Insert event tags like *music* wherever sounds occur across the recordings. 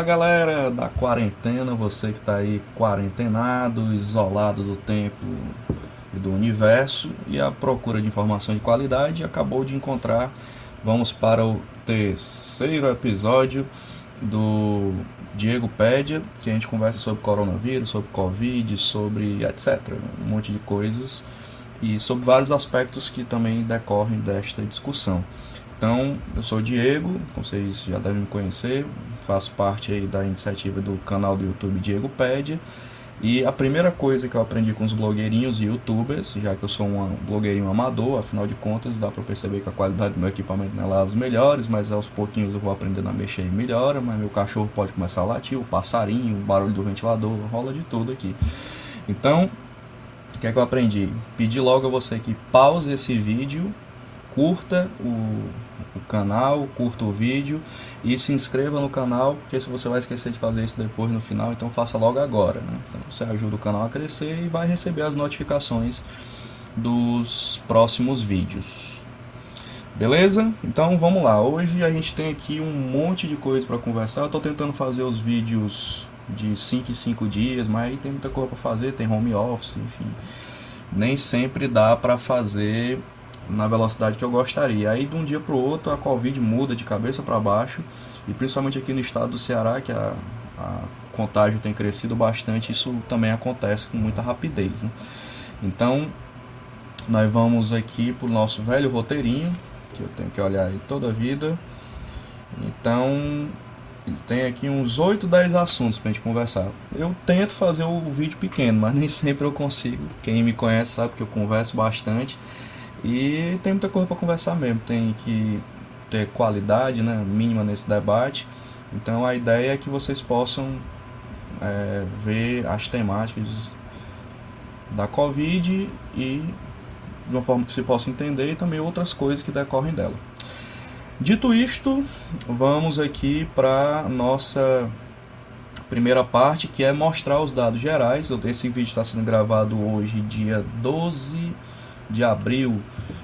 Olá, galera da quarentena, você que está aí quarentenado, isolado do tempo e do universo e à procura de informação de qualidade, acabou de encontrar. Vamos para o terceiro episódio do Diego Pédia, que a gente conversa sobre coronavírus, sobre Covid, sobre etc. Um monte de coisas e sobre vários aspectos que também decorrem desta discussão. Então, eu sou o Diego, vocês já devem me conhecer, faço parte aí da iniciativa do canal do YouTube Diego Pédia. E a primeira coisa que eu aprendi com os blogueirinhos e youtubers, já que eu sou um blogueirinho amador, afinal de contas dá para perceber que a qualidade do meu equipamento não é lá as melhores, mas aos pouquinhos eu vou aprendendo a mexer e melhora, mas meu cachorro pode começar a latir, o passarinho, o barulho do ventilador, rola de tudo aqui. Então, o que é que eu aprendi? Pedir logo a você que pause esse vídeo, curta o, o canal, curta o vídeo e se inscreva no canal, porque se você vai esquecer de fazer isso depois no final, então faça logo agora. Né? Então você ajuda o canal a crescer e vai receber as notificações dos próximos vídeos. Beleza? Então vamos lá. Hoje a gente tem aqui um monte de coisa para conversar. Eu estou tentando fazer os vídeos de 5 em 5 dias, mas aí tem muita coisa para fazer, tem home office, enfim. Nem sempre dá para fazer na velocidade que eu gostaria. Aí de um dia para o outro a Covid muda de cabeça para baixo e principalmente aqui no estado do Ceará que a, a contágio tem crescido bastante, isso também acontece com muita rapidez. Né? Então nós vamos aqui para o nosso velho roteirinho que eu tenho que olhar ele toda a vida. Então tem aqui uns 8, 10 assuntos para a gente conversar. Eu tento fazer o vídeo pequeno, mas *laughs* nem sempre eu consigo. Quem me conhece sabe que eu converso bastante. E tem muita coisa para conversar mesmo, tem que ter qualidade né, mínima nesse debate. Então a ideia é que vocês possam é, ver as temáticas da Covid e de uma forma que se possa entender e também outras coisas que decorrem dela. Dito isto, vamos aqui para nossa primeira parte, que é mostrar os dados gerais. Esse vídeo está sendo gravado hoje, dia 12 de abril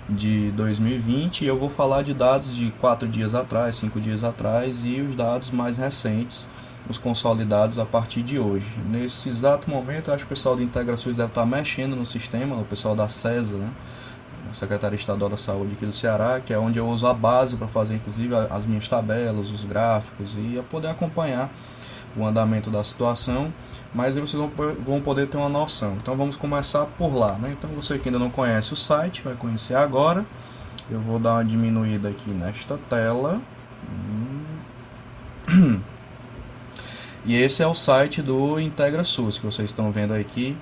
de 2020 e eu vou falar de dados de quatro dias atrás, cinco dias atrás e os dados mais recentes, os consolidados a partir de hoje. Nesse exato momento, acho que o pessoal do IntegraSUS deve estar mexendo no sistema, o pessoal da CESA, né? Secretaria Estadual da Saúde aqui do Ceará, que é onde eu uso a base para fazer inclusive as minhas tabelas, os gráficos e poder acompanhar o andamento da situação, mas aí vocês vão, poder ter uma noção. Então vamos começar por lá. Né? Então você que ainda não conhece o site, vai conhecer agora. Eu vou dar uma diminuída aqui nesta tela. *clears throat* E esse é o site do IntegraSUS que vocês estão vendo aqui.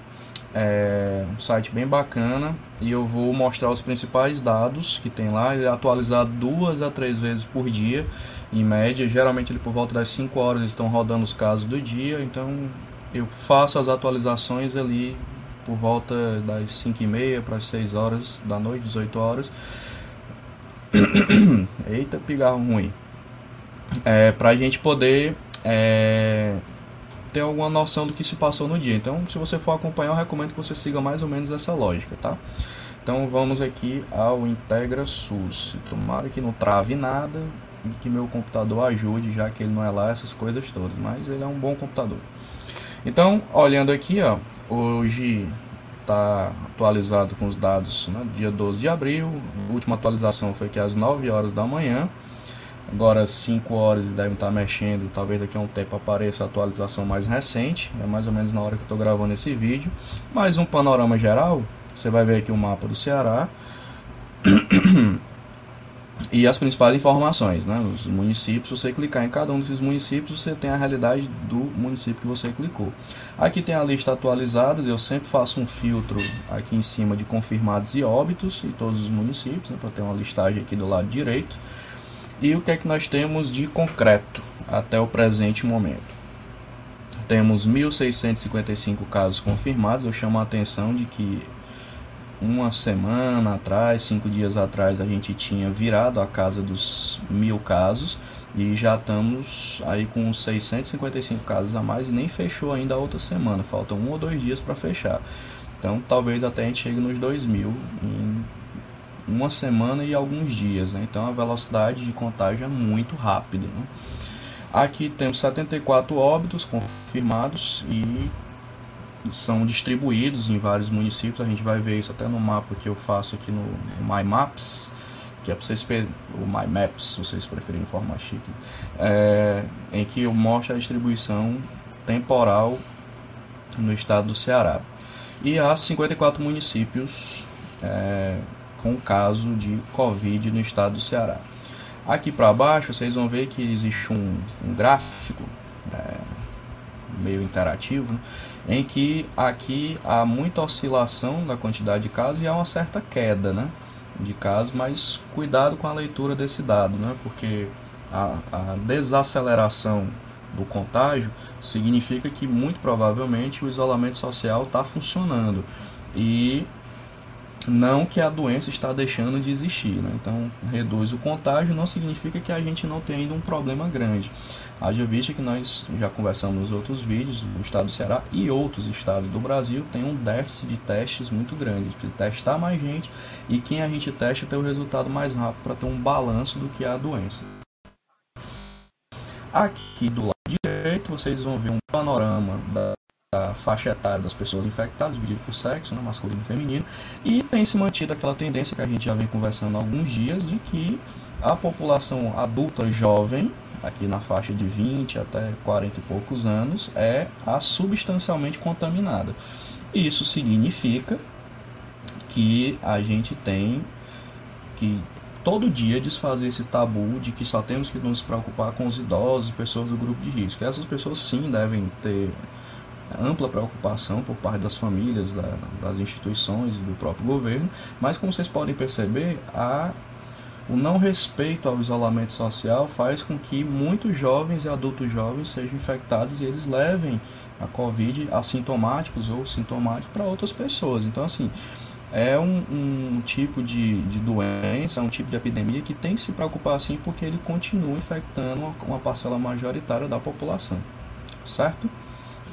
É um site bem bacana e eu vou mostrar os principais dados que tem lá. Ele é atualizado duas a três vezes por dia em média. Geralmente ele por volta das 5 horas estão rodando os casos do dia, então eu faço as atualizações ali por volta das 5 e meia para as 6 horas da noite, 18 horas. *coughs* Eita, pigarro ruim. É, para a gente poder é, ter alguma noção do que se passou no dia. Então, se você for acompanhar, eu recomendo que você siga mais ou menos essa lógica, tá? Então, vamos aqui ao Integra SUS. Tomara que não trave nada que meu computador ajude, já que ele não é lá essas coisas todas, mas ele é um bom computador. Então, olhando aqui, ó, hoje está atualizado com os dados, né, dia 12 de abril, a última atualização foi que às 9 horas da manhã, agora às 5 horas devem estar mexendo, talvez daqui a um tempo apareça a atualização mais recente, é mais ou menos na hora que eu estou gravando esse vídeo, mais um panorama geral, você vai ver aqui o mapa do Ceará, e as principais informações, né? Os municípios, você clicar em cada um desses municípios, você tem a realidade do município que você clicou. Aqui tem a lista atualizada, eu sempre faço um filtro aqui em cima de confirmados e óbitos em todos os municípios, né? para ter uma listagem aqui do lado direito. E o que é que nós temos de concreto até o presente momento? Temos 1.655 casos confirmados. Eu chamo a atenção de que uma semana atrás, cinco dias atrás, a gente tinha virado a casa dos mil casos e já estamos aí com 655 casos a mais e nem fechou ainda a outra semana, faltam um ou dois dias para fechar. Então talvez até a gente chegue nos 2 mil em uma semana e alguns dias. Né? Então a velocidade de contágio é muito rápida. Né? Aqui temos 74 óbitos confirmados e são distribuídos em vários municípios. A gente vai ver isso até no mapa que eu faço aqui no, My Maps, que é para vocês o My Maps, se vocês preferirem forma chique, é, em que eu mostro a distribuição temporal no estado do Ceará. E há 54 municípios é, com caso de Covid no estado do Ceará. Aqui para baixo vocês vão ver que existe um, um gráfico é, meio interativo, né, em que aqui há muita oscilação da quantidade de casos e há uma certa queda né, de casos, mas cuidado com a leitura desse dado, né, porque a, a desaceleração do contágio significa que muito provavelmente o isolamento social está funcionando. E não que a doença está deixando de existir. Né? Então, reduz o contágio não significa que a gente não tem ainda um problema grande. Haja vista que nós já conversamos nos outros vídeos, o estado do Ceará e outros estados do Brasil tem um déficit de testes muito grande. Precisa testar mais gente e quem a gente testa tem o resultado mais rápido para ter um balanço do que a doença. Aqui do lado direito vocês vão ver um panorama da a faixa etária das pessoas infectadas, dividido por sexo, né, masculino e feminino, e tem se mantido aquela tendência que a gente já vem conversando há alguns dias de que a população adulta jovem, aqui na faixa de 20 até 40 e poucos anos, é a substancialmente contaminada. Isso significa que a gente tem que todo dia desfazer esse tabu de que só temos que nos preocupar com os idosos e pessoas do grupo de risco. Essas pessoas sim devem ter ampla preocupação por parte das famílias, da, das instituições e do próprio governo, mas como vocês podem perceber, a, o não respeito ao isolamento social faz com que muitos jovens e adultos jovens sejam infectados e eles levem a Covid assintomáticos ou sintomáticos para outras pessoas. Então, assim, é um, um tipo de, de doença, um tipo de epidemia que tem que se preocupar assim porque ele continua infectando uma, uma parcela majoritária da população, certo?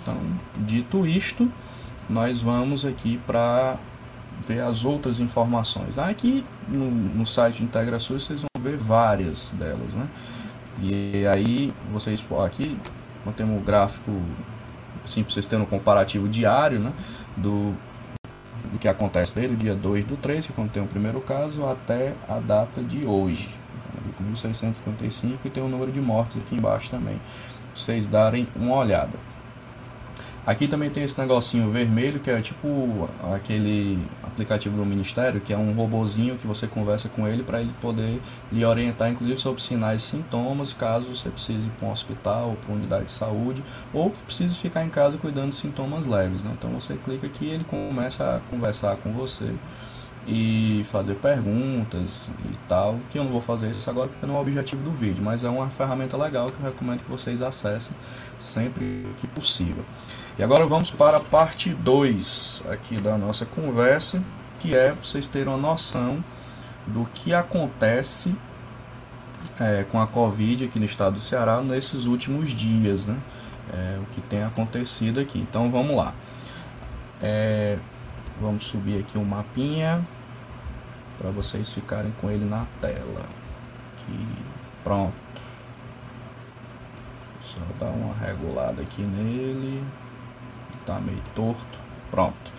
Então, dito isto, nós vamos aqui para ver as outras informações. Aqui no, no site IntegraSUS vocês vão ver várias delas, né? E aí vocês aqui temos um gráfico assim para vocês terem um comparativo diário, né, do, do que acontece desde o dia 2 do 3, que quando tem o primeiro caso, até a data de hoje, 1655 e tem o número de mortes aqui embaixo também. Vocês darem uma olhada. Aqui também tem esse negocinho vermelho que é tipo aquele aplicativo do Ministério, que é um robozinho que você conversa com ele para ele poder lhe orientar, inclusive sobre sinais e sintomas, caso você precise ir para um hospital ou para uma unidade de saúde, ou precise ficar em casa cuidando de sintomas leves. Né? Então você clica aqui e ele começa a conversar com você e fazer perguntas e tal, que eu não vou fazer isso agora porque não é o objetivo do vídeo, mas é uma ferramenta legal que eu recomendo que vocês acessem sempre que possível. E agora vamos para a parte 2 aqui da nossa conversa, que é vocês terem uma noção do que acontece é, com a Covid aqui no estado do Ceará nesses últimos dias, né? É, o que tem acontecido aqui. Então vamos lá. É, vamos subir aqui o um mapinha para vocês ficarem com ele na tela. Aqui, pronto. Só dar uma regulada aqui nele tá meio torto. Pronto.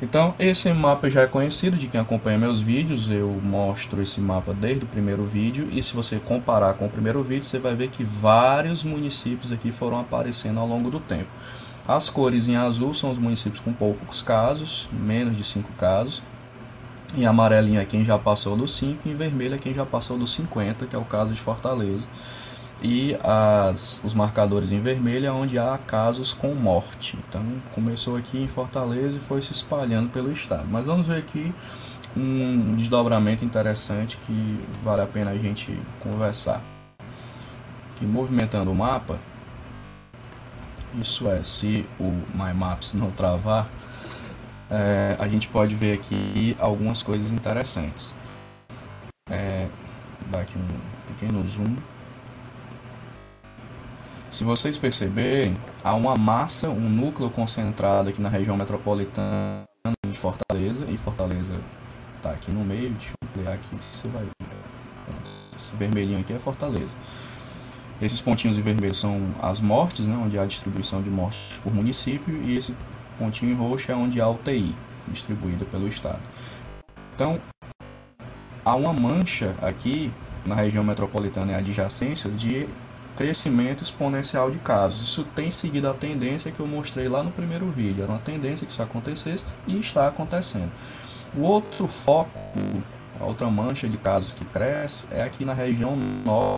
Então, esse mapa já é conhecido de quem acompanha meus vídeos. Eu mostro esse mapa desde o primeiro vídeo. E se você comparar com o primeiro vídeo, você vai ver que vários municípios aqui foram aparecendo ao longo do tempo. As cores em azul são os municípios com poucos casos, menos de 5 casos. Em amarelinho é quem já passou dos 5, em vermelho é quem já passou dos 50, que é o caso de Fortaleza e as, os marcadores em vermelho é onde há casos com morte. Então começou aqui em Fortaleza e foi se espalhando pelo estado. Mas vamos ver aqui um desdobramento interessante que vale a pena a gente conversar. Que movimentando o mapa, isso é, se o My Maps não travar, é, a gente pode ver aqui algumas coisas interessantes. É, dar aqui um pequeno zoom. Se vocês perceberem, há uma massa, um núcleo concentrado aqui na região metropolitana de Fortaleza, e Fortaleza está aqui no meio, deixa eu ampliar aqui, você vai ver. Esse vermelhinho aqui é Fortaleza. Esses pontinhos em vermelho são as mortes, né, onde há distribuição de mortes por município, e esse pontinho em roxo é onde há UTI, distribuída pelo Estado. Então, há uma mancha aqui na região metropolitana e adjacências de crescimento exponencial de casos. Isso tem seguido a tendência que eu mostrei lá no primeiro vídeo. Era uma tendência que isso acontecesse e está acontecendo. O outro foco, a outra mancha de casos que cresce, é aqui na região norte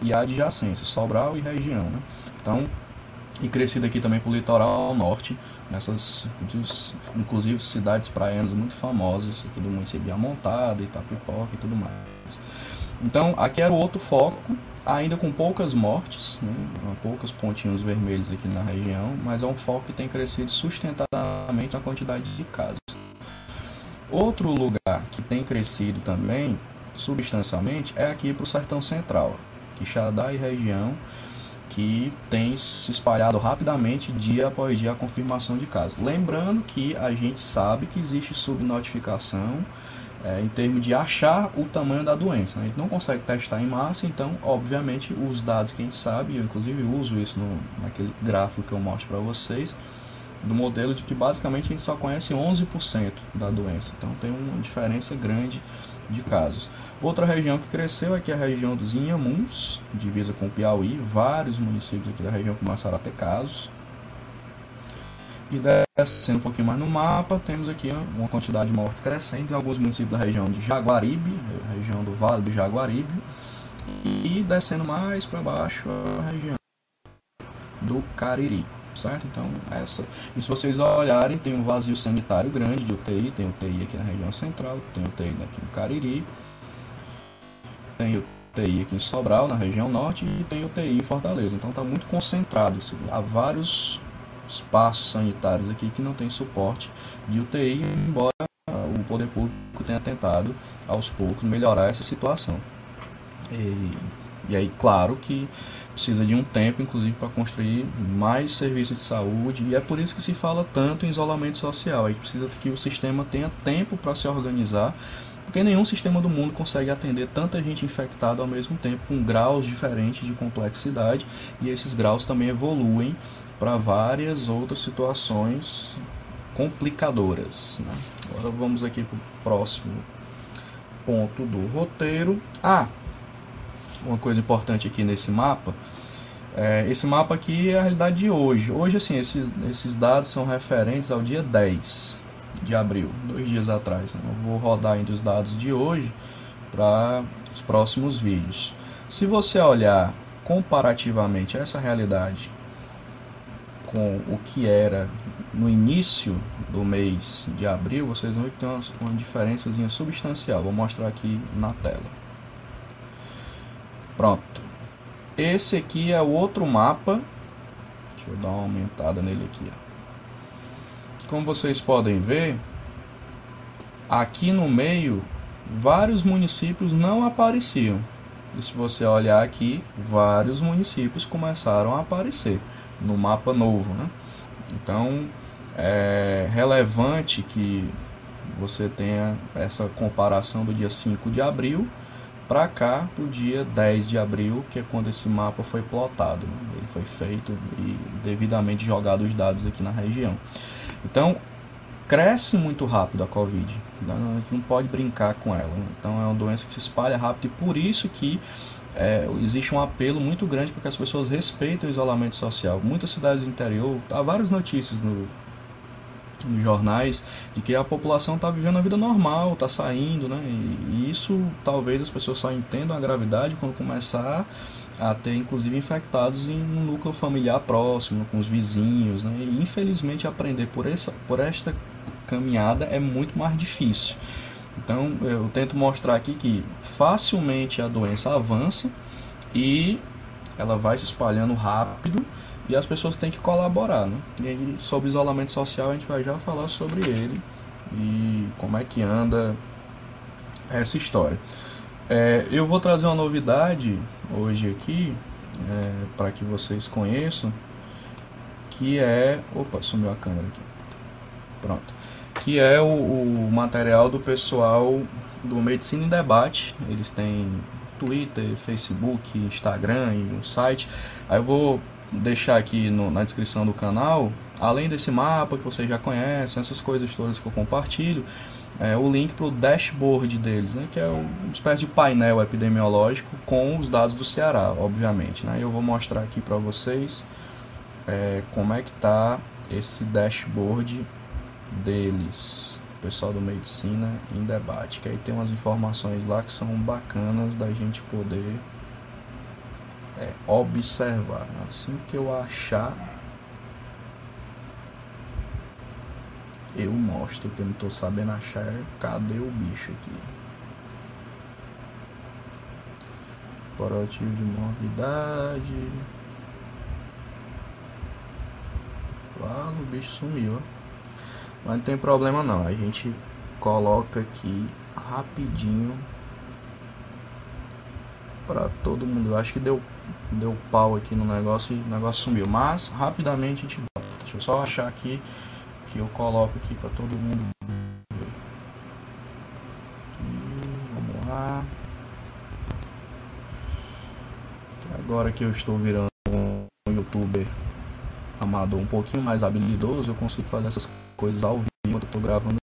e adjacência, Sobral e região. Né? Então, e crescido aqui também para o litoral norte, nessas inclusive cidades praianas muito famosas aqui do município de Amontada, Itapipoca e tudo mais. Então, aqui era o outro foco, ainda com poucas mortes, né, poucos pontinhos vermelhos aqui na região, mas é um foco que tem crescido sustentadamente na quantidade de casos. Outro lugar que tem crescido também, substancialmente, é aqui para o Sertão Central, Quixadá e região, que tem se espalhado rapidamente dia após dia a confirmação de casos. Lembrando que a gente sabe que existe subnotificação é, em termos de achar o tamanho da doença. Né? A gente não consegue testar em massa, então, obviamente, os dados que a gente sabe, eu inclusive uso isso no, naquele gráfico que eu mostro para vocês, do modelo de que basicamente a gente só conhece 11% da doença. Então tem uma diferença grande de casos. Outra região que cresceu aqui é a região dos Inhamuns, divisa com o Piauí. Vários municípios aqui da região começaram a ter casos. E descendo um pouquinho mais no mapa, temos aqui uma quantidade de mortes crescentes em alguns municípios da região de Jaguaribe, região do Vale do Jaguaribe, e descendo mais para baixo a região do Cariri, certo? Então, essa. E se vocês olharem, tem um vazio sanitário grande de UTI, tem UTI aqui na região central, tem UTI aqui no Cariri, tem UTI aqui em Sobral, na região norte, e tem UTI em Fortaleza. Então, está muito concentrado. Há vários espaços sanitários aqui que não tem suporte de UTI, embora o poder público tenha tentado aos poucos melhorar essa situação. E, e aí, claro que precisa de um tempo, inclusive, para construir mais serviços de saúde, e é por isso que se fala tanto em isolamento social. Aí precisa que o sistema tenha tempo para se organizar, porque nenhum sistema do mundo consegue atender tanta gente infectada ao mesmo tempo, com graus diferentes de complexidade, e esses graus também evoluem para várias outras situações complicadoras. Né? Agora vamos aqui para o próximo ponto do roteiro. Ah, uma coisa importante aqui nesse mapa. É, esse mapa aqui é a realidade de hoje. Hoje, assim, esses, esses dados são referentes ao dia 10 de abril, dois dias atrás. Né? Eu vou rodar ainda os dados de hoje para os próximos vídeos. Se você olhar comparativamente essa realidade com o que era no início do mês de abril, vocês vão ver que tem uma, uma diferença substancial. Vou mostrar aqui na tela. Pronto. Esse aqui é o outro mapa. Deixa eu dar uma aumentada nele aqui. Ó. Como vocês podem ver, aqui no meio, vários municípios não apareciam. E se você olhar aqui, vários municípios começaram a aparecer no mapa novo. Né? Então é relevante que você tenha essa comparação do dia 5 de abril para cá, para o dia 10 de abril, que é quando esse mapa foi plotado. Né? Ele foi feito e devidamente jogado os dados aqui na região. Então, cresce muito rápido a Covid. Né? A gente não pode brincar com ela. Né? Então, é uma doença que se espalha rápido e por isso que é, existe um apelo muito grande para que as pessoas respeitem o isolamento social. Muitas cidades do interior, há várias notícias no, nos jornais de que a população está vivendo a vida normal, está saindo, né? E, isso talvez as pessoas só entendam a gravidade quando começar a ter inclusive infectados em um núcleo familiar próximo, com os vizinhos, né? E infelizmente aprender por essa por esta caminhada é muito mais difícil. Então eu tento mostrar aqui que facilmente a doença avança e ela vai se espalhando rápido e as pessoas têm que colaborar. Né? E sobre isolamento social a gente vai já falar sobre ele e como é que anda essa história. É, eu vou trazer uma novidade hoje aqui é, para que vocês conheçam que é. Opa, sumiu a câmera aqui. Pronto que é o, o material do pessoal do Medicina em Debate. Eles têm Twitter, Facebook, Instagram e o site. Aí eu vou deixar aqui no, na descrição do canal, além desse mapa que vocês já conhecem, essas coisas todas que eu compartilho, é, o link para o dashboard deles, né, que é uma espécie de painel epidemiológico com os dados do Ceará, obviamente. Né, eu vou mostrar aqui para vocês é, como é que está esse dashboard deles, pessoal do Medicina em Debate, que aí tem umas informações lá que são bacanas da gente poder é, observar. Assim que eu achar eu mostro, que eu não estou sabendo achar cadê o bicho aqui. Comparativo de morbidade. Lá o bicho sumiu, Mas não tem problema não. A gente coloca aqui rapidinho para todo mundo. Eu acho que deu, deu pau aqui no negócio e o negócio sumiu. Mas rapidamente a gente volta. Deixa eu só achar aqui que eu coloco aqui para todo mundo vamos lá. Agora que eu estou virando um youtuber um pouquinho mais habilidoso, eu consigo fazer essas coisas ao vivo enquanto eu estou gravando.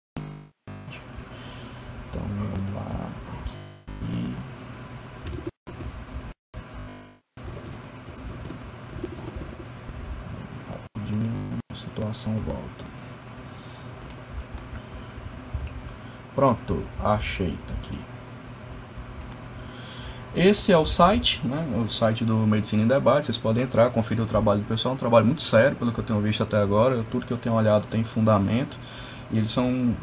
Então vamos lá. Aqui. Rapidinho, situação volta. Pronto, achei, tá aqui. Esse é o site, né, o site do Medicina em Debate. Vocês podem entrar, conferir o trabalho do pessoal. É um trabalho muito sério, pelo que eu tenho visto até agora. Tudo que eu tenho olhado tem fundamento. E eles são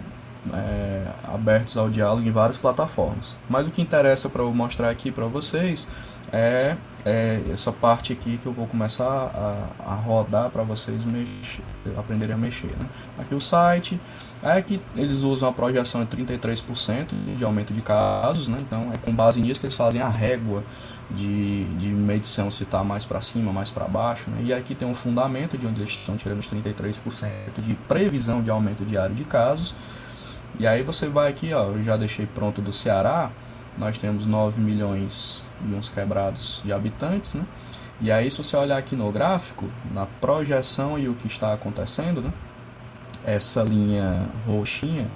é, abertos ao diálogo em várias plataformas. Mas o que interessa para eu mostrar aqui para vocês é, é, essa parte aqui que eu vou começar a, a rodar para vocês mexer, aprenderem a mexer. Né? Aqui o site, é que eles usam a projeção de 33% de aumento de casos, né? então é com base nisso que eles fazem a régua de, de medição se está mais para cima, mais para baixo. Né? E aqui tem um fundamento de onde eles estão tirando os 33% de previsão de aumento diário de casos. E aí você vai aqui, ó, eu já deixei pronto do Ceará, nós temos 9 milhões e uns quebrados de habitantes, né? E aí, se você olhar aqui no gráfico, na projeção e o que está acontecendo, né? Essa linha roxinha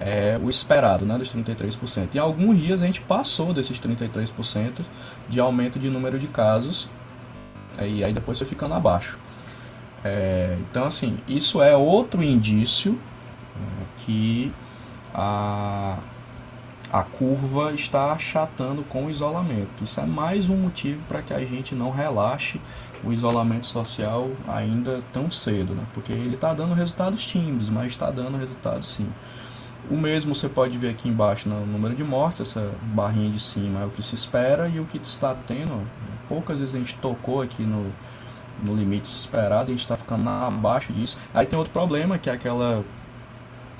é o esperado, né? Dos 33%. Em alguns dias a gente passou desses 33% de aumento de número de casos, e aí depois foi ficando abaixo. É, então, assim, isso é outro indício né, que a a curva está achatando com o isolamento. Isso é mais um motivo para que a gente não relaxe o isolamento social ainda tão cedo, né? porque ele está dando resultados tímidos, mas está dando resultados sim. O mesmo você pode ver aqui embaixo no número de mortes, essa barrinha de cima é o que se espera e o que está tendo. Poucas vezes a gente tocou aqui no, no limite esperado, a gente está ficando abaixo disso. Aí tem outro problema, que é aquela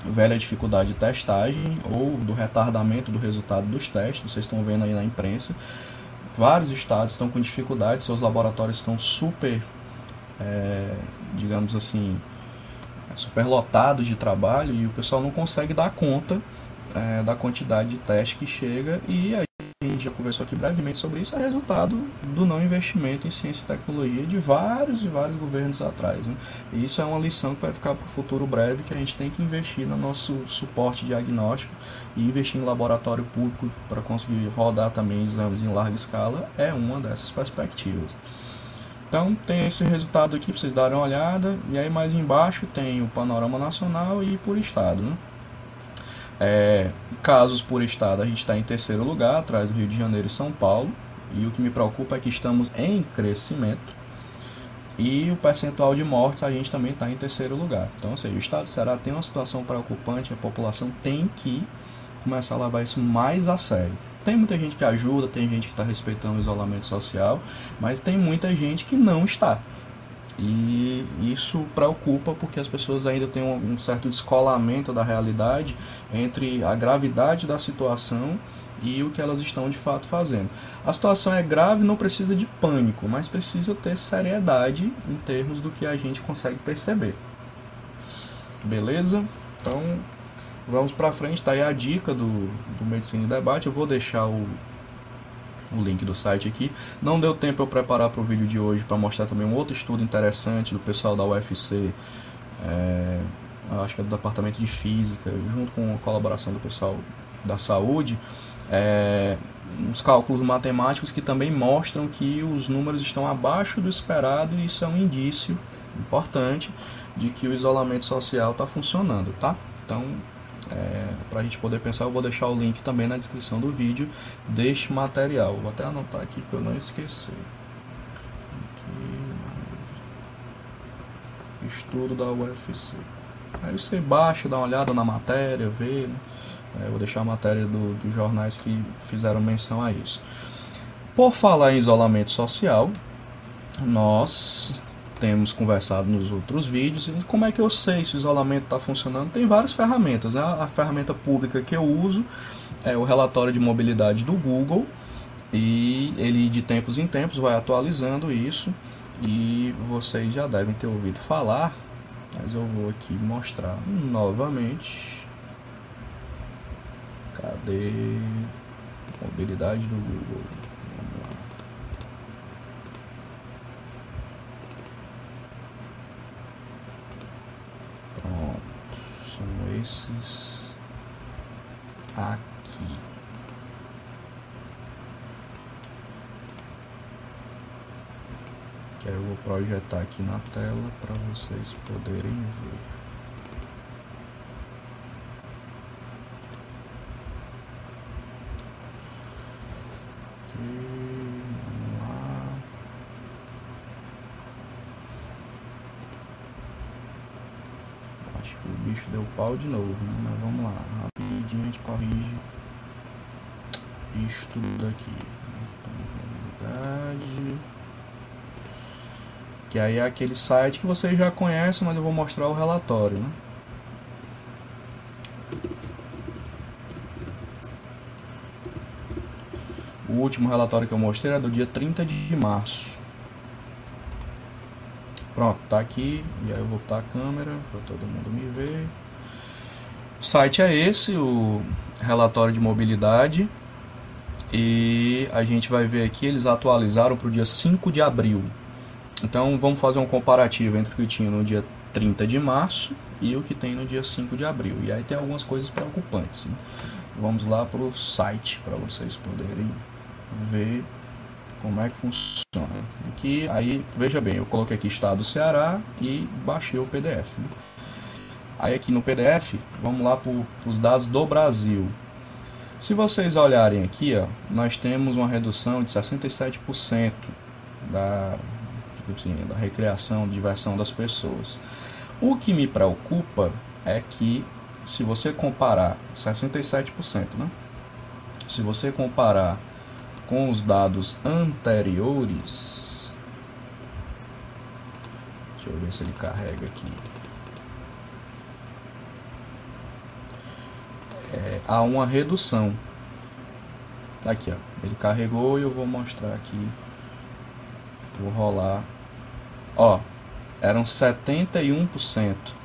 velha dificuldade de testagem ou do retardamento do resultado dos testes. Vocês estão vendo aí na imprensa. Vários estados estão com dificuldade, seus laboratórios estão super, é, digamos assim, superlotados de trabalho e o pessoal não consegue dar conta é, da quantidade de teste que chega e a gente já conversou aqui brevemente sobre isso, é resultado do não investimento em ciência e tecnologia de vários e vários governos atrás. Né? E isso é uma lição que vai ficar para o futuro breve, que a gente tem que investir no nosso suporte diagnóstico e investir em laboratório público para conseguir rodar também exames em larga escala é uma dessas perspectivas. Então tem esse resultado aqui para vocês darem uma olhada, e aí mais embaixo tem o panorama nacional e por estado. Né? É, casos por estado, a gente está em terceiro lugar, atrás do Rio de Janeiro e São Paulo. E o que me preocupa é que estamos em crescimento. E o percentual de mortes a gente também está em terceiro lugar. Então, ou seja, o estado do Ceará tem uma situação preocupante, a população tem que começar a levar isso mais a sério. Tem muita gente que ajuda, tem gente que está respeitando o isolamento social, mas tem muita gente que não está. E isso preocupa porque as pessoas ainda têm um, certo descolamento da realidade entre a gravidade da situação e o que elas estão de fato fazendo. A situação é grave, não precisa de pânico, mas precisa ter seriedade em termos do que a gente consegue perceber. Beleza? Então vamos para frente. Tá aí a dica do, do Medicina e Debate. Eu vou deixar o, o link do site aqui. Não deu tempo eu preparar para o vídeo de hoje para mostrar também um outro estudo interessante do pessoal da UFC, é, acho que é do Departamento de Física, junto com a colaboração do pessoal da saúde, é, uns cálculos matemáticos que também mostram que os números estão abaixo do esperado e isso é um indício importante de que o isolamento social está funcionando, tá? Então, é, para a gente poder pensar, eu vou deixar o link também na descrição do vídeo deste material. Vou até anotar aqui para eu não esquecer. Aqui, estudo da UFC. Aí você baixa, dá uma olhada na matéria, vê. Né? É, vou deixar a matéria do, dos jornais que fizeram menção a isso. Por falar em isolamento social, nós temos conversado nos outros vídeos. Como é que eu sei se o isolamento está funcionando? Tem várias ferramentas. Né? A ferramenta pública que eu uso é o relatório de mobilidade do Google e ele de tempos em tempos vai atualizando isso e vocês já devem ter ouvido falar, mas eu vou aqui mostrar novamente. Cadê mobilidade do Google? Esses aqui. Que eu vou projetar aqui na tela para vocês poderem ver. Bicho deu pau de novo, né? Mas vamos lá, rapidinho a gente corrige isso tudo aqui. Que aí é aquele site que vocês já conhecem, mas eu vou mostrar o relatório, né? O último relatório que eu mostrei é do dia 30 de março. Pronto, tá aqui. E aí eu vou botar a câmera para todo mundo me ver. O site é esse, o relatório de mobilidade. E a gente vai ver aqui, eles atualizaram para o dia 5 de abril. Então vamos fazer um comparativo entre o que tinha no dia 30 de março e o que tem no dia 5 de abril. E aí tem algumas coisas preocupantes. Né? Vamos lá para o site para vocês poderem ver como é que funciona. Que aí, veja bem, eu coloquei aqui estado do Ceará e baixei o PDF. Né? Aí aqui no PDF, vamos lá para os dados do Brasil. Se vocês olharem aqui, ó, nós temos uma redução de 67% da, tipo assim, da recreação, diversão das pessoas. O que me preocupa é que se você comparar 67%, né? Se você comparar com os dados anteriores. Deixa eu ver se ele carrega aqui. É, há uma redução. Aqui, ó. Ele carregou e eu vou mostrar aqui. Vou rolar. Ó, eram 71%.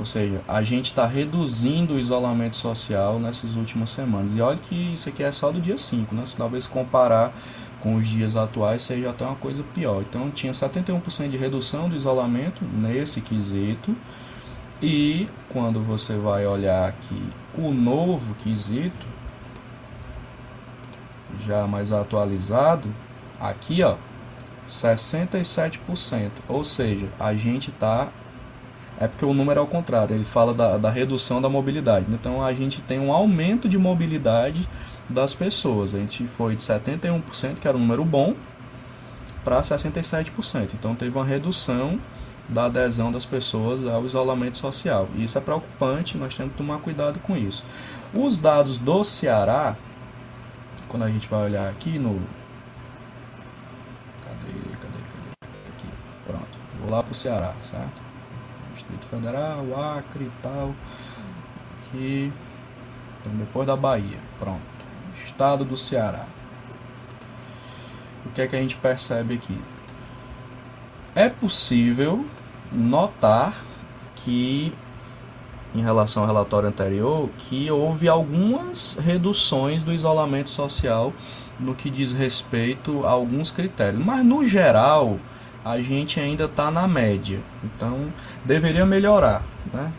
Ou seja, a gente está reduzindo o isolamento social nessas últimas semanas. E olha que isso aqui é só do dia 5, né? Se talvez comparar com os dias atuais seja até uma coisa pior. Então tinha 71% de redução do isolamento nesse quesito. E quando você vai olhar aqui o novo quesito, já mais atualizado, aqui ó, 67%. Ou seja, a gente está é porque o número é ao contrário, ele fala da, da redução da mobilidade. Então a gente tem um aumento de mobilidade das pessoas. A gente foi de 71%, que era um número bom, para 67%. Então teve uma redução da adesão das pessoas ao isolamento social. E isso é preocupante, nós temos que tomar cuidado com isso. Os dados do Ceará, quando a gente vai olhar aqui no. Cadê, cadê, cadê? Aqui. Pronto. Vou lá para o Ceará, certo? Distrito Federal, Acre e tal. Aqui. Então, depois da Bahia. Pronto. Estado do Ceará. O que é que a gente percebe aqui? É possível notar que em relação ao relatório anterior que houve algumas reduções do isolamento social no que diz respeito a alguns critérios, mas no geral a gente ainda está na média, então deveria melhorar né,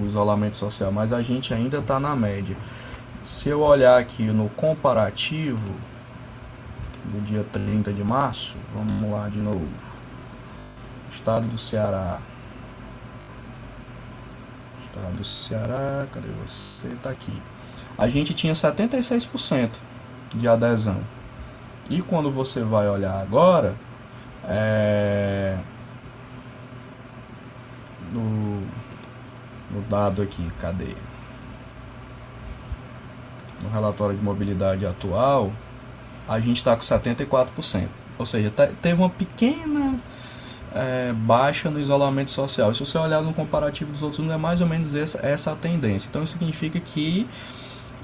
o isolamento social, mas a gente ainda está na média. Se eu olhar aqui no comparativo do dia 30 de março, vamos lá de novo. Estado do Ceará. Estado do Ceará, cadê você? Está aqui. A gente tinha 76% de adesão. E quando você vai olhar agora, é... no, no dado aqui, cadê? No relatório de mobilidade atual, a gente está com 74%. Ou seja, teve uma pequena é, baixa no isolamento social. Se você olhar no comparativo dos outros, não é mais ou menos essa, essa a tendência. Então, isso significa que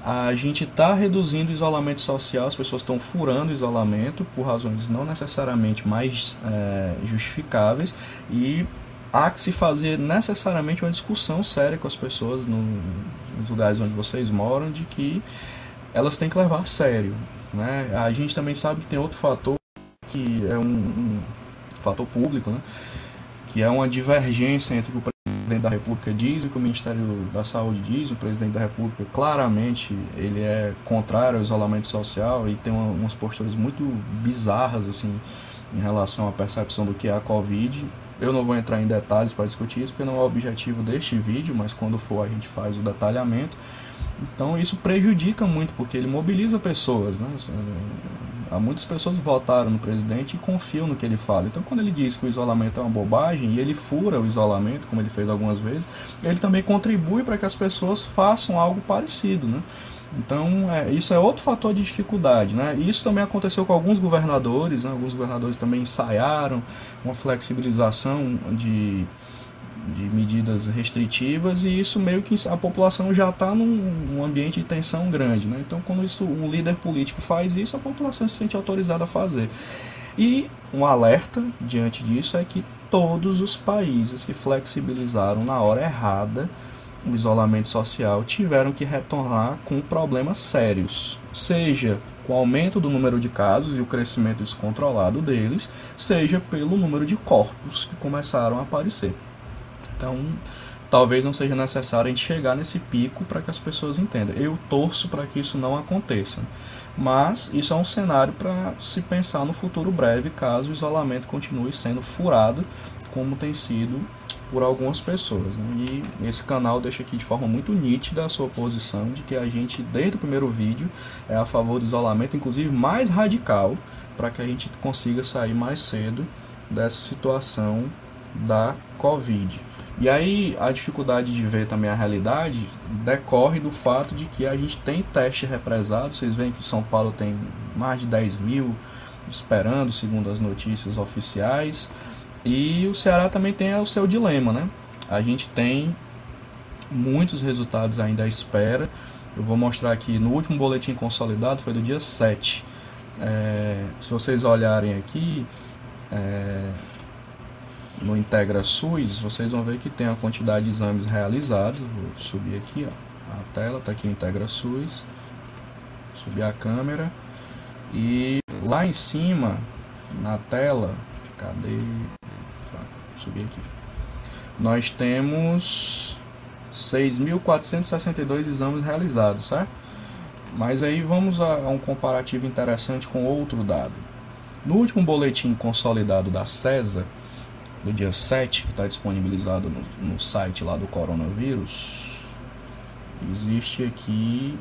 a gente está reduzindo o isolamento social, as pessoas estão furando o isolamento por razões não necessariamente mais é, justificáveis e há que se fazer necessariamente uma discussão séria com as pessoas no, nos lugares onde vocês moram de que elas têm que levar a sério. Né? A gente também sabe que tem outro fator que é um, um fator público, né? que é uma divergência entre o presidente da República diz o que o Ministério da Saúde diz. O presidente da República claramente ele é contrário ao isolamento social e tem uma, umas posturas muito bizarras assim em relação à percepção do que é a Covid. Eu não vou entrar em detalhes para discutir isso, porque não é o objetivo deste vídeo, mas quando for a gente faz o detalhamento. Então isso prejudica muito, porque ele mobiliza pessoas. Né? Há muitas pessoas votaram no presidente e confiam no que ele fala. Então, quando ele diz que o isolamento é uma bobagem e ele fura o isolamento, como ele fez algumas vezes, ele também contribui para que as pessoas façam algo parecido. Né? Então, é, isso é outro fator de dificuldade. Né? E isso também aconteceu com alguns governadores. Né? Alguns governadores também ensaiaram uma flexibilização de de medidas restritivas e isso meio que a população já está num, ambiente de tensão grande. Né? Então, quando isso, um líder político faz isso, a população se sente autorizada a fazer. E um alerta diante disso é que todos os países que flexibilizaram na hora errada o isolamento social tiveram que retornar com problemas sérios, seja com o aumento do número de casos e o crescimento descontrolado deles, seja pelo número de corpos que começaram a aparecer. Então, talvez não seja necessário a gente chegar nesse pico para que as pessoas entendam. Eu torço para que isso não aconteça. Mas isso é um cenário para se pensar no futuro breve, caso o isolamento continue sendo furado, como tem sido por algumas pessoas. Né? E esse canal deixa aqui de forma muito nítida a sua posição de que a gente, desde o primeiro vídeo, é a favor do isolamento, inclusive mais radical, para que a gente consiga sair mais cedo dessa situação da Covid. E aí a dificuldade de ver também a realidade decorre do fato de que a gente tem teste represado. Vocês veem que São Paulo tem mais de 10 mil esperando, segundo as notícias oficiais. E o Ceará também tem o seu dilema, né? A gente tem muitos resultados ainda à espera. Eu vou mostrar aqui no último boletim consolidado, foi do dia 7. É, se vocês olharem aqui, é, no Integra SUS, vocês vão ver que tem a quantidade de exames realizados. Vou subir aqui, ó, a tela, está aqui Integra SUS. Subir a câmera. E lá em cima, na tela, cadê? Subir aqui. Nós temos 6.462 exames realizados, certo? Mas aí vamos a, a um comparativo interessante com outro dado. No último boletim consolidado da CESA, do dia 7, que está disponibilizado no, no site lá do coronavírus, existe aqui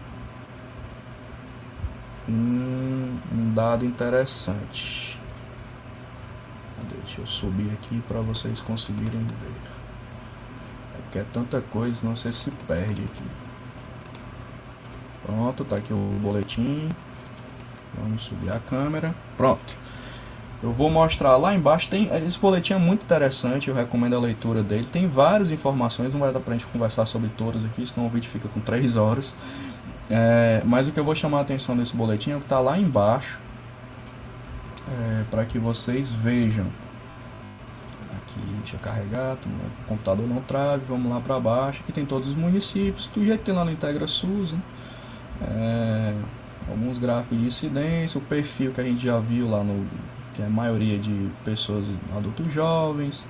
um, um dado interessante. Deixa eu subir aqui para vocês conseguirem ver. É porque é tanta coisa, não sei se perde aqui. Pronto, tá aqui o boletim. Vamos subir a câmera. Pronto. Eu vou mostrar lá embaixo, tem esse boletim é muito interessante, eu recomendo a leitura dele. Tem várias informações, não vai dar pra gente conversar sobre todas aqui, senão o vídeo fica com 3 horas. É, mas o que eu vou chamar a atenção desse boletim é o que está lá embaixo, é, para que vocês vejam. Aqui, deixa eu carregar, o computador não trave, vamos lá para baixo. Aqui tem todos os municípios, do jeito que tem lá no Integra SUS. Né? É, alguns gráficos de incidência, o perfil que a gente já viu lá no. Que é a maioria de pessoas adultos jovens.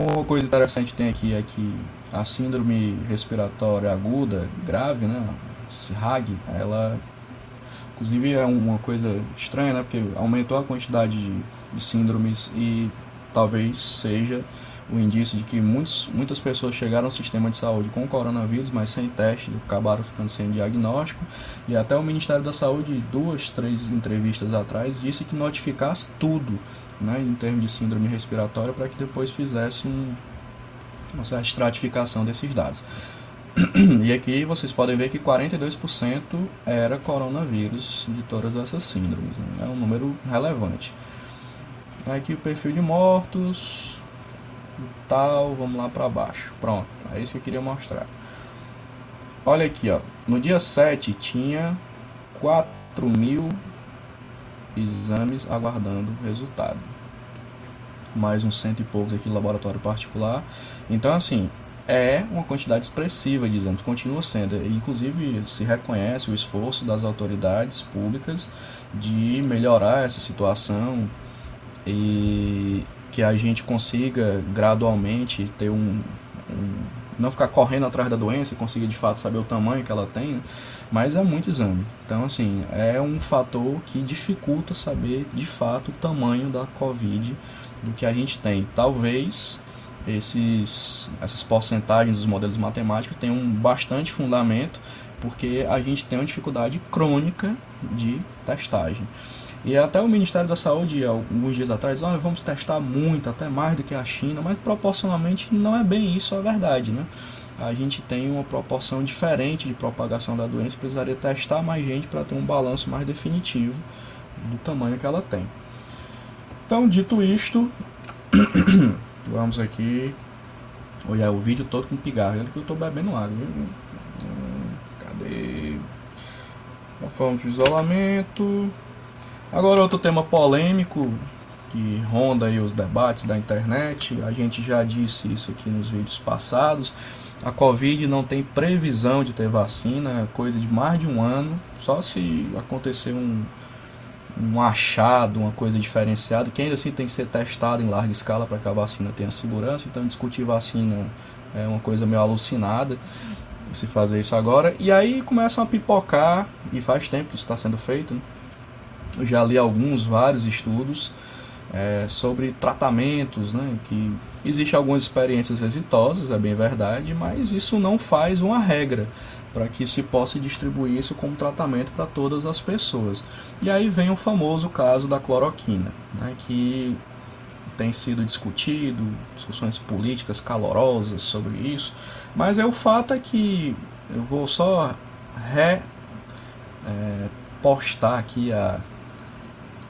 Uma coisa interessante tem aqui é que a síndrome respiratória aguda, grave, né? SRAG, ela inclusive é uma coisa estranha, né? Porque aumentou a quantidade de, de síndromes e talvez seja o indício de que muitos, muitas pessoas chegaram ao sistema de saúde com coronavírus, mas sem teste, acabaram ficando sem diagnóstico. E até o Ministério da Saúde, duas, três entrevistas atrás, disse que notificasse tudo né, em termos de síndrome respiratória para que depois fizesse um, uma certa estratificação desses dados. E aqui vocês podem ver que 42% era coronavírus de todas essas síndromes. Né? É um número relevante. Aqui o perfil de mortos, tal, vamos lá para baixo. Pronto, é isso que eu queria mostrar. Olha aqui, ó. No dia 7 tinha 4 mil exames aguardando resultado. Mais uns cento e poucos aqui no laboratório particular. Então, assim, é uma quantidade expressiva de exames, continua sendo. Inclusive, se reconhece o esforço das autoridades públicas de melhorar essa situação e que a gente consiga gradualmente ter um, um não ficar correndo atrás da doença e consiga de fato saber o tamanho que ela tem, né? mas é muito exame. Então, assim, é um fator que dificulta saber de fato o tamanho da Covid do que a gente tem. Talvez esses, essas porcentagens dos modelos matemáticos tenham bastante fundamento, porque a gente tem uma dificuldade crônica de testagem. E até o Ministério da Saúde, alguns dias atrás, oh, vamos testar muito, até mais do que a China, mas proporcionalmente não é bem isso a verdade, né? A gente tem uma proporção diferente de propagação da doença, precisaria testar mais gente para ter um balanço mais definitivo do tamanho que ela tem. Então, dito isto, *coughs* vamos aqui olhar o vídeo todo com pigarro, olha que eu estou bebendo água. Cadê? A forma de isolamento. Agora outro tema polêmico que ronda aí os debates da internet. A gente já disse isso aqui nos vídeos passados. A Covid não tem previsão de ter vacina, é coisa de mais de um ano. Só se acontecer um, um achado, uma coisa diferenciada, que ainda assim tem que ser testado em larga escala para que a vacina tenha segurança. Então discutir vacina é uma coisa meio alucinada se fazer isso agora. E aí começam a pipocar, e faz tempo que isso está sendo feito. Né? Eu já li alguns, vários estudos é, sobre tratamentos, né, que existem algumas experiências exitosas, é bem verdade, mas isso não faz uma regra para que se possa distribuir isso como tratamento para todas as pessoas. E aí vem o famoso caso da cloroquina, né, que tem sido discutido, discussões políticas calorosas sobre isso, mas é o fato é que eu vou só re, é, aqui a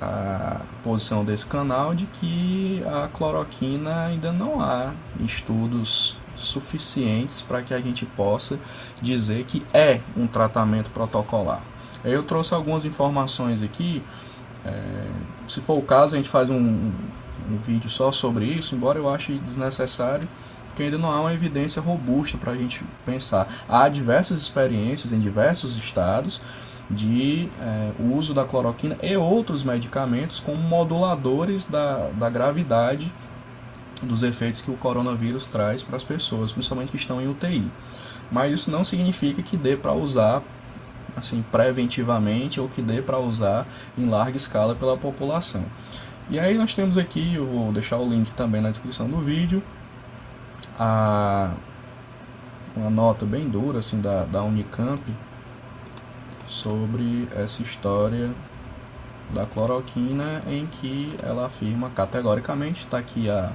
a posição desse canal de que a cloroquina ainda não há estudos suficientes para que a gente possa dizer que é um tratamento protocolar. Eu trouxe algumas informações aqui. É, se for o caso, a gente faz um, um vídeo só sobre isso, embora eu ache desnecessário, porque ainda não há uma evidência robusta para a gente pensar. Há diversas experiências em diversos estados de é, uso da cloroquina e outros medicamentos como moduladores da, da gravidade dos efeitos que o coronavírus traz para as pessoas, principalmente que estão em UTI. Mas isso não significa que dê para usar assim preventivamente ou que dê para usar em larga escala pela população. E aí nós temos aqui, eu vou deixar o link também na descrição do vídeo, a uma nota bem dura assim da, da Unicamp sobre essa história da cloroquina em que ela afirma categoricamente, está aqui a,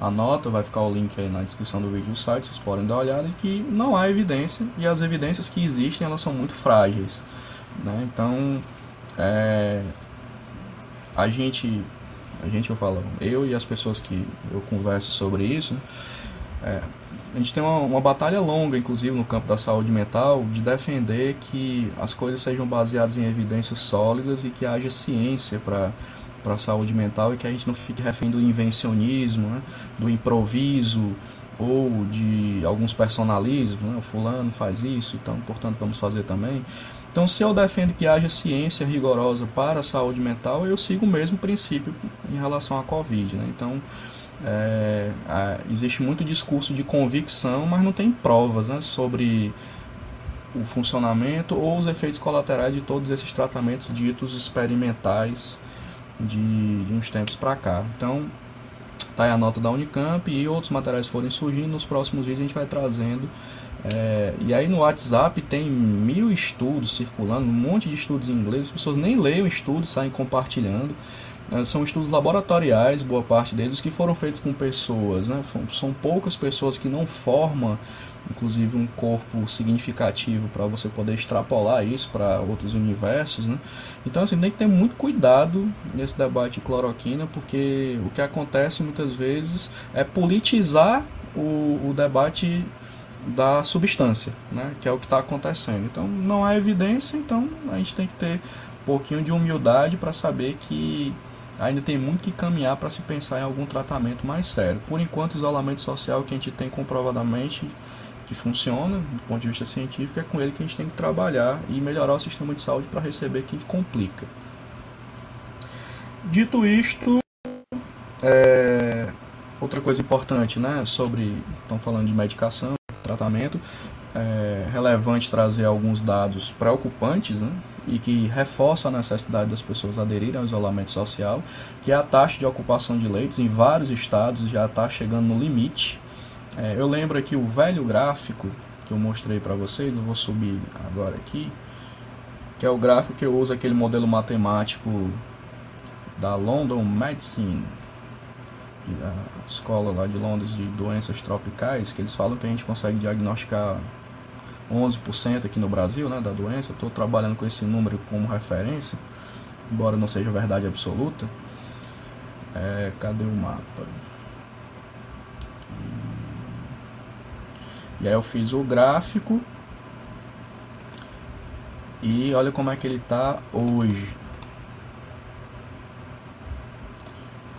a nota, vai ficar o link aí na descrição do vídeo do site, vocês podem dar uma olhada, que não há evidência e as evidências que existem elas são muito frágeis. Né? Então, é, a gente, a gente eu falo, eu e as pessoas que eu converso sobre isso, é, a gente tem uma, uma, batalha longa, inclusive, no campo da saúde mental, de defender que as coisas sejam baseadas em evidências sólidas e que haja ciência para para a saúde mental e que a gente não fique refém do invencionismo, né? do improviso ou de alguns personalismos, né? o fulano faz isso, então portanto vamos fazer também. Então, se eu defendo que haja ciência rigorosa para a saúde mental, eu sigo o mesmo princípio em relação à Covid. Né? Então, é, existe muito discurso de convicção, mas não tem provas né, sobre o funcionamento ou os efeitos colaterais de todos esses tratamentos ditos experimentais de, de uns tempos para cá. Então, tá aí a nota da Unicamp e outros materiais forem surgindo. Nos próximos vídeos a gente vai trazendo. É, e aí no WhatsApp tem mil estudos circulando, um monte de estudos em inglês, as pessoas nem leem o estudo, saem compartilhando. É, são estudos laboratoriais, boa parte deles, que foram feitos com pessoas. Né? São poucas pessoas que não formam, inclusive, um corpo significativo para você poder extrapolar isso para outros universos. Né? Então, assim, tem que ter muito cuidado nesse debate de cloroquina, porque o que acontece muitas vezes é politizar o, o debate da substância, né? que é o que está acontecendo. Então, não há evidência, então a gente tem que ter um pouquinho de humildade para saber que ainda tem muito que caminhar para se pensar em algum tratamento mais sério. Por enquanto, o isolamento social que a gente tem comprovadamente que funciona, do ponto de vista científico, é com ele que a gente tem que trabalhar e melhorar o sistema de saúde para receber quem complica. Dito isto, é, outra coisa importante, né, sobre, estão falando de medicação, tratamento, é relevante trazer alguns dados preocupantes, né, e que reforça a necessidade das pessoas aderirem ao isolamento social, que é a taxa de ocupação de leitos em vários estados já está chegando no limite. É, eu lembro aqui o velho gráfico que eu mostrei para vocês, eu vou subir agora aqui, que é o gráfico que eu uso aquele modelo matemático da London Medicine, a escola lá de Londres de doenças tropicais, que eles falam que a gente consegue diagnosticar 11% aqui no Brasil né, da doença. Estou trabalhando com esse número como referência, embora não seja verdade absoluta. É, cadê o mapa? E aí eu fiz o gráfico e olha como é que ele está hoje.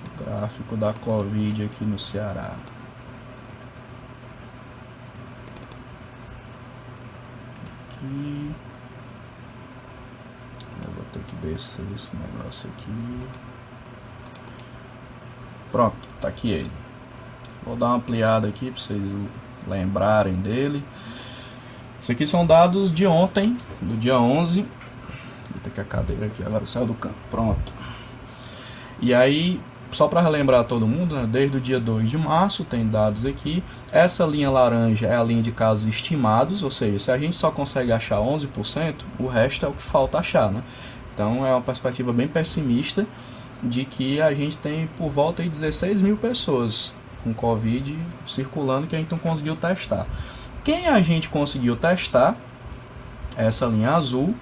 O gráfico da Covid aqui no Ceará. Aqui. Eu vou ter que descer esse negócio aqui. Pronto, tá aqui ele. Vou dar uma ampliada aqui para vocês lembrarem dele. Isso aqui são dados de ontem, do dia 11. Vou ter que a cadeira aqui agora saiu do campo. Pronto. E aí, só para relembrar todo mundo, né, desde o dia 2 de março tem dados aqui. Essa linha laranja é a linha de casos estimados, ou seja, se a gente só consegue achar 11%, o resto é o que falta achar. Né? Então é uma perspectiva bem pessimista de que a gente tem por volta de 16 mil pessoas com Covid circulando que a gente não conseguiu testar. Quem a gente conseguiu testar, essa linha azul,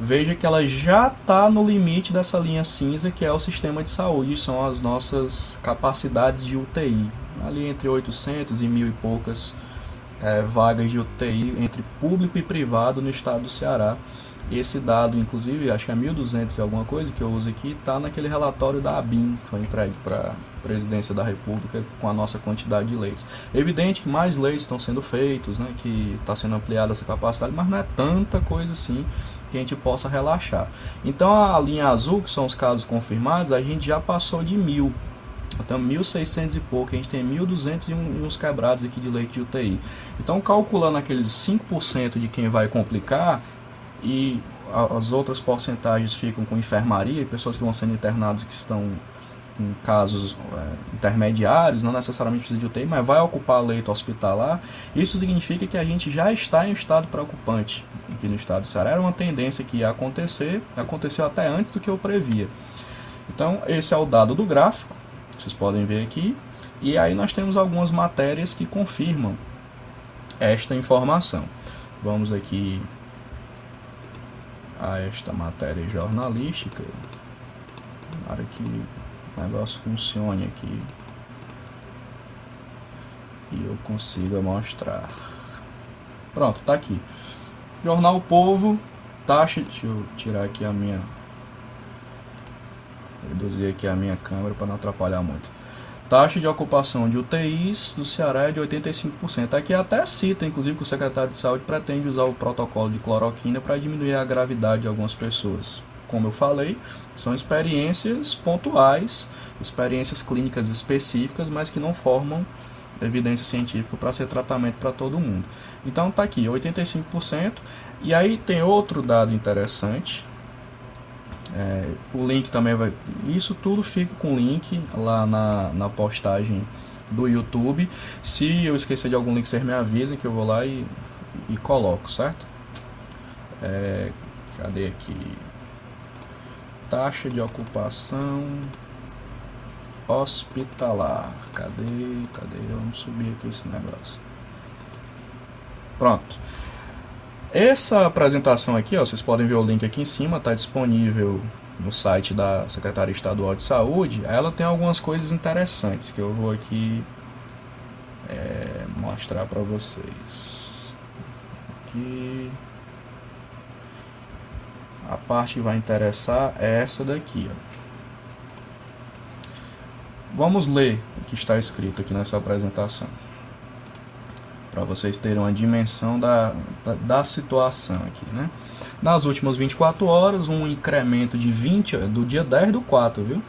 veja que ela já está no limite dessa linha cinza que é o sistema de saúde, são as nossas capacidades de UTI, ali entre 800 e mil e poucas é, vagas de UTI entre público e privado no estado do Ceará. Esse dado, inclusive, acho que é 1.200 e alguma coisa que eu uso aqui, está naquele relatório da ABIN, que foi entregue para a Presidência da República com a nossa quantidade de leitos. Evidente que mais leitos estão sendo feitos, né, que está sendo ampliada essa capacidade, mas não é tanta coisa assim que a gente possa relaxar. Então a linha azul, que são os casos confirmados, a gente já passou de mil. Então 1.600 e pouco, a gente tem 1.200 e uns quebrados aqui de leite de UTI. Então calculando aqueles 5% de quem vai complicar e as outras porcentagens ficam com enfermaria, pessoas que vão sendo internadas que estão em casos é, intermediários, não necessariamente precisa de UTI, mas vai ocupar leito hospitalar, isso significa que a gente já está em um estado preocupante aqui no estado do Ceará. Era uma tendência que ia acontecer, aconteceu até antes do que eu previa. Então, esse é o dado do gráfico, vocês podem ver aqui, e aí nós temos algumas matérias que confirmam esta informação. Vamos aqui a esta matéria jornalística para que o negócio funcione aqui e eu consiga mostrar. Pronto, tá aqui. Jornal Povo, taxa, deixa eu tirar aqui a minha reduzir aqui a minha câmera para não atrapalhar muito. Taxa de ocupação de UTIs do Ceará é de 85%. Aqui até cita, inclusive, que o secretário de Saúde pretende usar o protocolo de cloroquina para diminuir a gravidade de algumas pessoas. Como eu falei, são experiências pontuais, experiências clínicas específicas, mas que não formam evidência científica para ser tratamento para todo mundo. Então está aqui, 85%. E aí tem outro dado interessante, é, o link também vai. Isso tudo fica com link lá na, na postagem do YouTube. Se eu esquecer de algum link, vocês me avisem que eu vou lá e, e coloco, certo? É, cadê aqui? Taxa de ocupação hospitalar. Cadê? Cadê? Vamos subir aqui esse negócio. Pronto. Essa apresentação aqui, ó, vocês podem ver o link aqui em cima, está disponível no site da Secretaria Estadual de Saúde. Ela tem algumas coisas interessantes que eu vou aqui é, mostrar para vocês. Aqui. A parte que vai interessar é essa daqui. Ó. Vamos ler o que está escrito aqui nessa apresentação para vocês terem uma dimensão da, da, da, situação aqui, né? Nas últimas 24 horas, um incremento de 20, do dia 10 do 4, viu?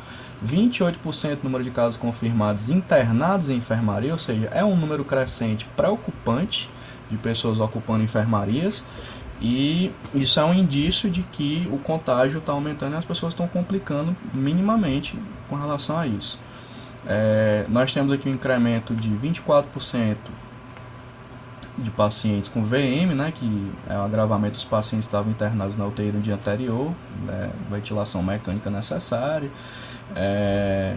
28% número de casos confirmados internados em enfermaria, ou seja, é um número crescente preocupante de pessoas ocupando enfermarias e isso é um indício de que o contágio está aumentando e as pessoas estão complicando minimamente com relação a isso. É, nós temos aqui um incremento de 24% de pacientes com VM, né, que é o agravamento dos pacientes que estavam internados na UTI no dia anterior, né, ventilação mecânica necessária, é,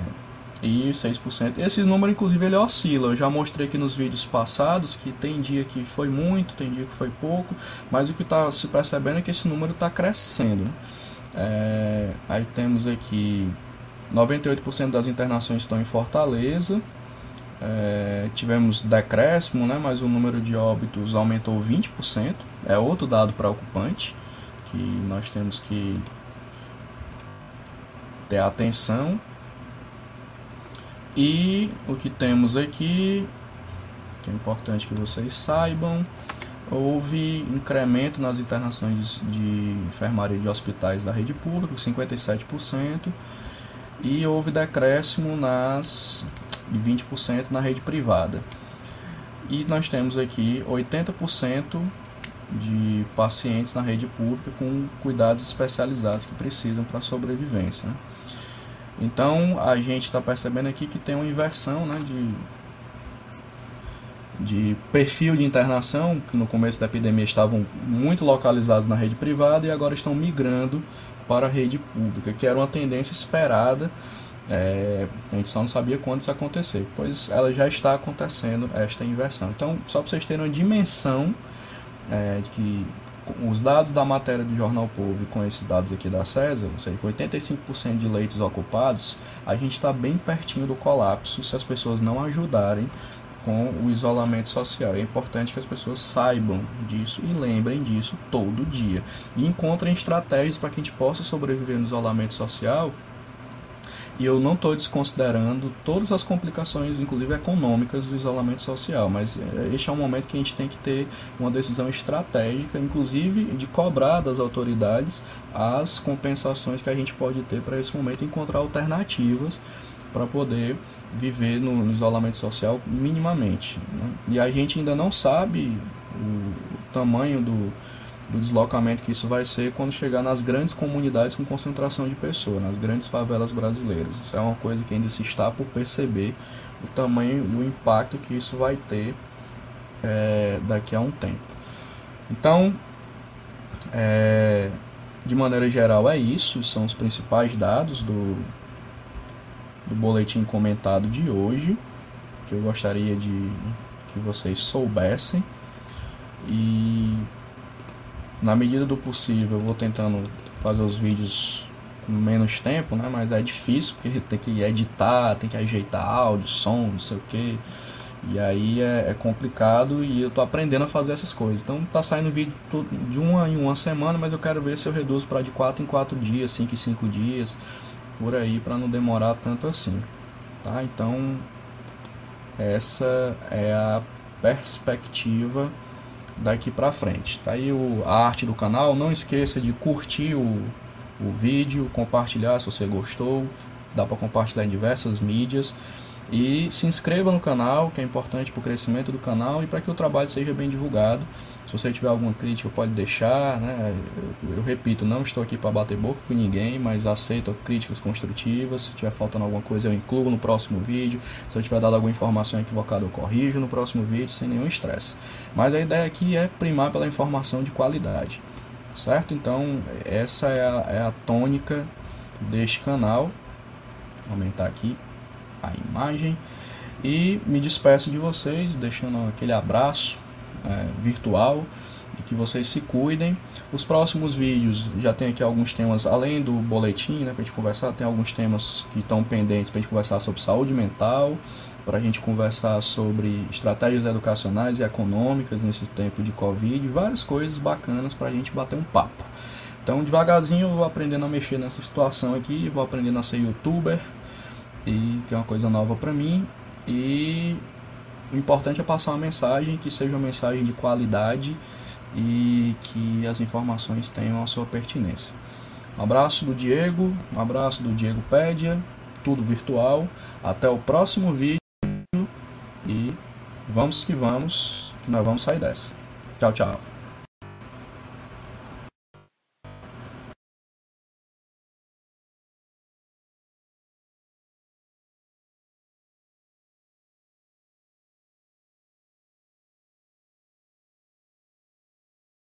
e 6%. Esse número, inclusive, ele oscila. Eu já mostrei aqui nos vídeos passados que tem dia que foi muito, tem dia que foi pouco, mas o que está se percebendo é que esse número está crescendo. É, aí temos aqui 98% das internações estão em Fortaleza, é, tivemos decréscimo, né, mas o número de óbitos aumentou 20%. É outro dado preocupante que nós temos que ter atenção. E o que temos aqui, que é importante que vocês saibam, houve incremento nas internações de enfermaria de hospitais da rede pública, 57%, e houve decréscimo nas de 20% na rede privada. E nós temos aqui 80% de pacientes na rede pública com cuidados especializados que precisam para a sobrevivência. Né? Então a gente está percebendo aqui que tem uma inversão né, de, de perfil de internação, que no começo da epidemia estavam muito localizados na rede privada e agora estão migrando para a rede pública, que era uma tendência esperada é, a gente só não sabia quando isso acontecer, pois ela já está acontecendo esta inversão. Então, só para vocês terem uma dimensão é, de que os dados da matéria do Jornal Povo e com esses dados aqui da César, ou seja, 85% de leitos ocupados, a gente está bem pertinho do colapso se as pessoas não ajudarem com o isolamento social. É importante que as pessoas saibam disso e lembrem disso todo dia. E encontrem estratégias para que a gente possa sobreviver no isolamento social e eu não estou desconsiderando todas as complicações, inclusive econômicas, do isolamento social, mas é, este é um momento que a gente tem que ter uma decisão estratégica, inclusive de cobrar das autoridades as compensações que a gente pode ter para esse momento, encontrar alternativas para poder viver no, no, isolamento social minimamente. Né? E a gente ainda não sabe o tamanho do, do deslocamento que isso vai ser quando chegar nas grandes comunidades com concentração de pessoas, nas grandes favelas brasileiras. Isso é uma coisa que ainda se está por perceber o tamanho e o impacto que isso vai ter é, daqui a um tempo. Então, é, de maneira geral, é isso. São os principais dados do, do boletim comentado de hoje que eu gostaria de que vocês soubessem. E na medida do possível, vou tentando fazer os vídeos com menos tempo, né? Mas é difícil porque tem que editar, tem que ajeitar áudio, som, não sei o que. E aí é, é, complicado e eu tô aprendendo a fazer essas coisas. Então tá saindo vídeo de uma em uma semana, mas eu quero ver se eu reduzo para de 4 em 4 dias, 5 em 5 dias. por aí para não demorar tanto assim, tá? Então essa é a perspectiva daqui para frente. Tá aí o, a arte do canal. Não esqueça de curtir o, o vídeo, compartilhar se você gostou. Dá para compartilhar em diversas mídias. E se inscreva no canal, que é importante para o crescimento do canal e para que o trabalho seja bem divulgado. Se você tiver alguma crítica, pode deixar. Né? Eu, eu repito, não estou aqui para bater boca com ninguém, mas aceito críticas construtivas. Se tiver faltando alguma coisa, eu incluo no próximo vídeo. Se eu tiver dado alguma informação equivocada, eu corrijo no próximo vídeo, sem nenhum estresse. Mas a ideia aqui é primar pela informação de qualidade. Certo? Então, essa é a, é a tônica deste canal. Vou aumentar aqui a imagem. E me despeço de vocês, deixando aquele abraço é, virtual e que vocês se cuidem. Os próximos vídeos já tem aqui alguns temas, além do boletim, né, para gente conversar, tem alguns temas que estão pendentes para gente conversar sobre saúde mental, para a gente conversar sobre estratégias educacionais e econômicas nesse tempo de Covid, várias coisas bacanas para a gente bater um papo. Então, devagarzinho, eu vou aprendendo a mexer nessa situação aqui, vou aprendendo a ser youtuber, e que é uma coisa nova para mim. E o importante é passar uma mensagem que seja uma mensagem de qualidade e que as informações tenham a sua pertinência. Um abraço do Diego, um abraço do Diego Pédia, tudo virtual. Até o próximo vídeo e vamos que vamos, que nós vamos sair dessa. Tchau, tchau.